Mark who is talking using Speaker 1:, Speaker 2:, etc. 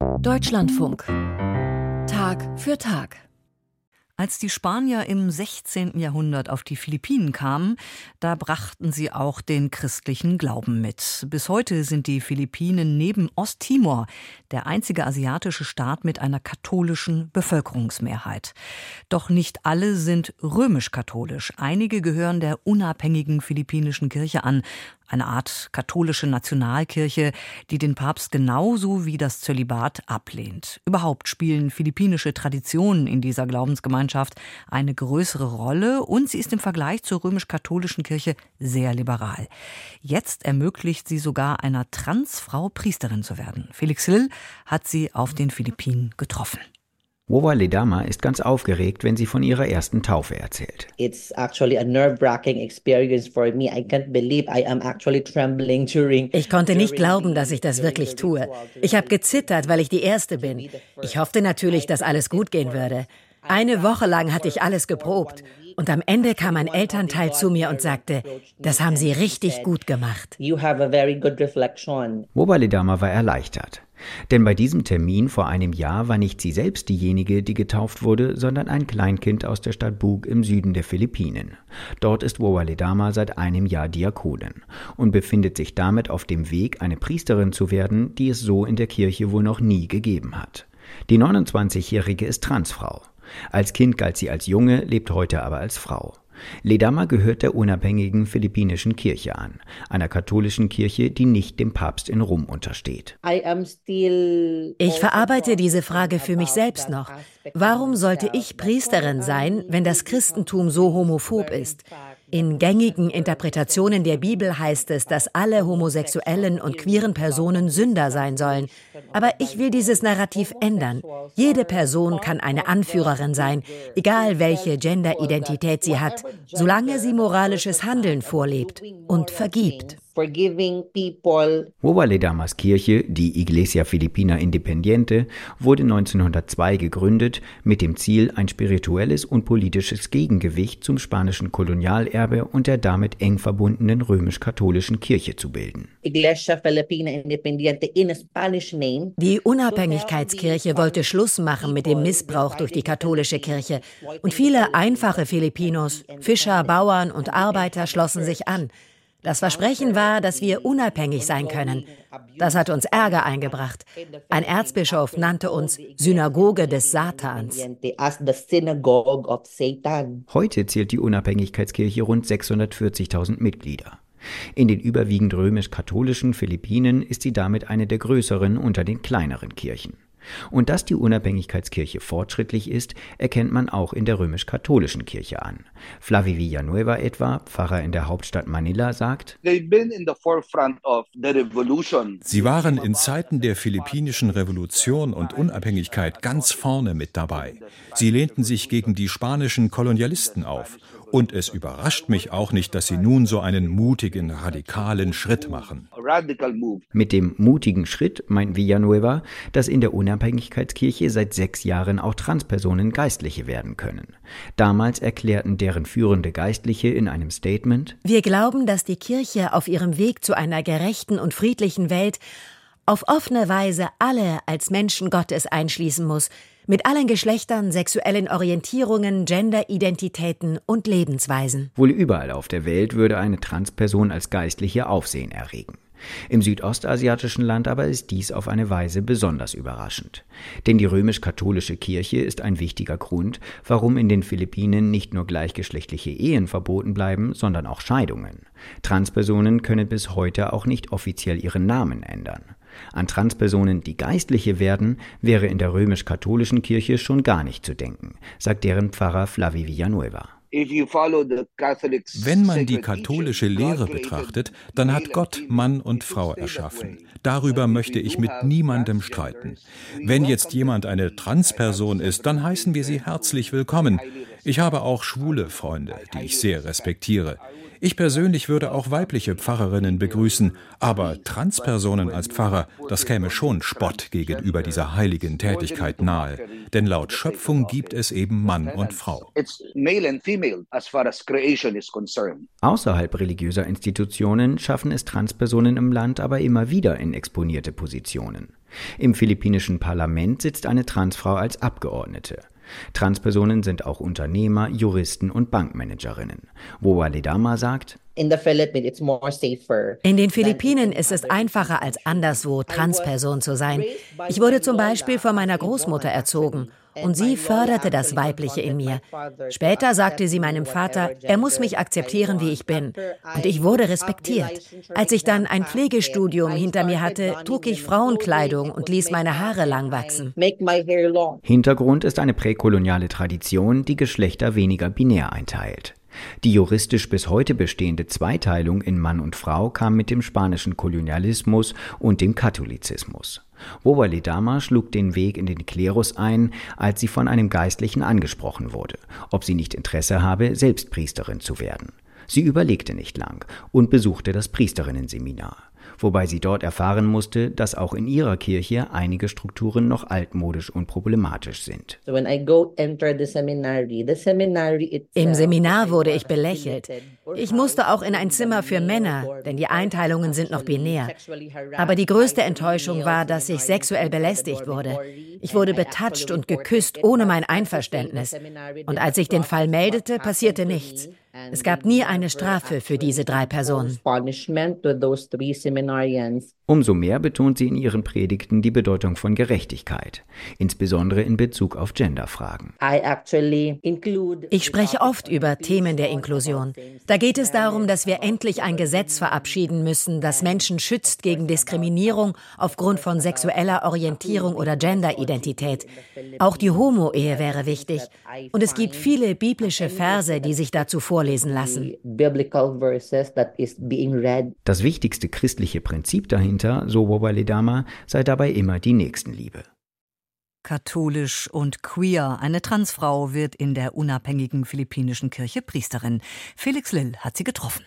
Speaker 1: Deutschlandfunk. Tag für Tag.
Speaker 2: Als die Spanier im 16. Jahrhundert auf die Philippinen kamen, da brachten sie auch den christlichen Glauben mit. Bis heute sind die Philippinen neben Osttimor der einzige asiatische Staat mit einer katholischen Bevölkerungsmehrheit. Doch nicht alle sind römisch-katholisch. Einige gehören der unabhängigen philippinischen Kirche an, eine Art katholische Nationalkirche, die den Papst genauso wie das Zölibat ablehnt. Überhaupt spielen philippinische Traditionen in dieser Glaubensgemeinschaft eine größere Rolle und sie ist im Vergleich zur römisch-katholischen Kirche sehr liberal. Jetzt ermöglicht sie sogar einer Transfrau Priesterin zu werden. Felix Hill hat sie auf den Philippinen getroffen.
Speaker 3: Wowa Ledama ist ganz aufgeregt, wenn sie von ihrer ersten Taufe erzählt.
Speaker 4: It's actually a nerve-wracking experience for me. I can't believe I am actually trembling during
Speaker 5: Ich konnte nicht glauben, dass ich das wirklich tue. Ich habe gezittert, weil ich die erste bin. Ich hoffte natürlich, dass alles gut gehen würde. Eine Woche lang hatte ich alles geprobt. Und am Ende kam ein Elternteil zu mir und sagte, das haben Sie richtig gut gemacht.
Speaker 3: Woba Ledama war erleichtert. Denn bei diesem Termin vor einem Jahr war nicht sie selbst diejenige, die getauft wurde, sondern ein Kleinkind aus der Stadt Bug im Süden der Philippinen. Dort ist Wowaledama seit einem Jahr Diakonin und befindet sich damit auf dem Weg, eine Priesterin zu werden, die es so in der Kirche wohl noch nie gegeben hat. Die 29-Jährige ist Transfrau. Als Kind galt sie als Junge, lebt heute aber als Frau. Ledama gehört der unabhängigen philippinischen Kirche an, einer katholischen Kirche, die nicht dem Papst in Rom untersteht.
Speaker 5: Ich verarbeite diese Frage für mich selbst noch. Warum sollte ich Priesterin sein, wenn das Christentum so homophob ist? In gängigen Interpretationen der Bibel heißt es, dass alle homosexuellen und queeren Personen Sünder sein sollen. Aber ich will dieses Narrativ ändern. Jede Person kann eine Anführerin sein, egal welche Genderidentität sie hat, solange sie moralisches Handeln vorlebt und vergibt
Speaker 4: forgiving people.
Speaker 3: Wowaledamas Kirche, die Iglesia Filipina Independiente, wurde 1902 gegründet mit dem Ziel, ein spirituelles und politisches Gegengewicht zum spanischen Kolonialerbe und der damit eng verbundenen römisch-katholischen Kirche zu bilden.
Speaker 4: Iglesia Filipina Independiente in Spanish name.
Speaker 5: Die Unabhängigkeitskirche wollte Schluss machen mit dem Missbrauch durch die katholische Kirche und viele einfache Filipinos, Fischer, Bauern und Arbeiter schlossen sich an. Das Versprechen war, dass wir unabhängig sein können. Das hat uns Ärger eingebracht. Ein Erzbischof nannte uns Synagoge des Satans.
Speaker 3: Heute zählt die Unabhängigkeitskirche rund 640.000 Mitglieder. In den überwiegend römisch-katholischen Philippinen ist sie damit eine der größeren unter den kleineren Kirchen. Und dass die Unabhängigkeitskirche fortschrittlich ist, erkennt man auch in der römisch-katholischen Kirche an. Flavi Villanueva etwa, Pfarrer in der Hauptstadt Manila, sagt,
Speaker 6: Sie
Speaker 7: waren in Zeiten der philippinischen Revolution und Unabhängigkeit ganz vorne mit dabei. Sie lehnten sich gegen die spanischen Kolonialisten auf und es überrascht mich auch nicht, dass Sie nun so einen mutigen, radikalen Schritt machen.
Speaker 3: Mit dem mutigen Schritt meint Villanueva, dass in der Unabhängigkeitskirche seit sechs Jahren auch Transpersonen Geistliche werden können. Damals erklärten deren führende Geistliche in einem Statement
Speaker 5: Wir glauben, dass die Kirche auf ihrem Weg zu einer gerechten und friedlichen Welt auf offene Weise alle als Menschen Gottes einschließen muss, mit allen Geschlechtern, sexuellen Orientierungen, Genderidentitäten und Lebensweisen.
Speaker 3: Wohl überall auf der Welt würde eine Transperson als Geistliche Aufsehen erregen. Im südostasiatischen Land aber ist dies auf eine Weise besonders überraschend. Denn die römisch-katholische Kirche ist ein wichtiger Grund, warum in den Philippinen nicht nur gleichgeschlechtliche Ehen verboten bleiben, sondern auch Scheidungen. Transpersonen können bis heute auch nicht offiziell ihren Namen ändern. An Transpersonen, die Geistliche werden, wäre in der römisch-katholischen Kirche schon gar nicht zu denken, sagt deren Pfarrer Flavi Villanueva.
Speaker 7: Wenn man die katholische Lehre betrachtet, dann hat Gott Mann und Frau erschaffen. Darüber möchte ich mit niemandem streiten. Wenn jetzt jemand eine Transperson ist, dann heißen wir sie herzlich willkommen. Ich habe auch schwule Freunde, die ich sehr respektiere. Ich persönlich würde auch weibliche Pfarrerinnen begrüßen, aber Transpersonen als Pfarrer, das käme schon Spott gegenüber dieser heiligen Tätigkeit nahe. Denn laut Schöpfung gibt es eben Mann und Frau.
Speaker 3: Außerhalb religiöser Institutionen schaffen es Transpersonen im Land aber immer wieder in exponierte Positionen. Im philippinischen Parlament sitzt eine Transfrau als Abgeordnete. Transpersonen sind auch Unternehmer, Juristen und Bankmanagerinnen. Woa Ledama sagt,
Speaker 5: in den Philippinen ist es einfacher als anderswo, Transperson zu sein. Ich wurde zum Beispiel von meiner Großmutter erzogen und sie förderte das Weibliche in mir. Später sagte sie meinem Vater, er muss mich akzeptieren, wie ich bin. Und ich wurde respektiert. Als ich dann ein Pflegestudium hinter mir hatte, trug ich Frauenkleidung und ließ meine Haare lang wachsen.
Speaker 3: Hintergrund ist eine präkoloniale Tradition, die Geschlechter weniger binär einteilt. Die juristisch bis heute bestehende Zweiteilung in Mann und Frau kam mit dem spanischen Kolonialismus und dem Katholizismus. Wovalidama schlug den Weg in den Klerus ein, als sie von einem Geistlichen angesprochen wurde, ob sie nicht Interesse habe, selbst Priesterin zu werden. Sie überlegte nicht lang und besuchte das Priesterinnenseminar wobei sie dort erfahren musste, dass auch in ihrer Kirche einige Strukturen noch altmodisch und problematisch sind.
Speaker 5: Im Seminar wurde ich belächelt. Ich musste auch in ein Zimmer für Männer, denn die Einteilungen sind noch binär. Aber die größte Enttäuschung war, dass ich sexuell belästigt wurde. Ich wurde betatscht und geküsst ohne mein Einverständnis. Und als ich den Fall meldete, passierte nichts. Es gab nie eine Strafe für diese drei Personen.
Speaker 3: Umso mehr betont sie in ihren Predigten die Bedeutung von Gerechtigkeit, insbesondere in Bezug auf Genderfragen.
Speaker 5: Ich spreche oft über Themen der Inklusion. Da geht es darum, dass wir endlich ein Gesetz verabschieden müssen, das Menschen schützt gegen Diskriminierung aufgrund von sexueller Orientierung oder Genderidentität. Auch die Homo-Ehe wäre wichtig. Und es gibt viele biblische Verse, die sich dazu vorlesen lassen.
Speaker 3: Das wichtigste christliche Prinzip dahinter so Wobaledama, sei dabei immer die Nächstenliebe.
Speaker 2: Katholisch und queer. Eine Transfrau wird in der unabhängigen philippinischen Kirche Priesterin. Felix Lill hat sie getroffen.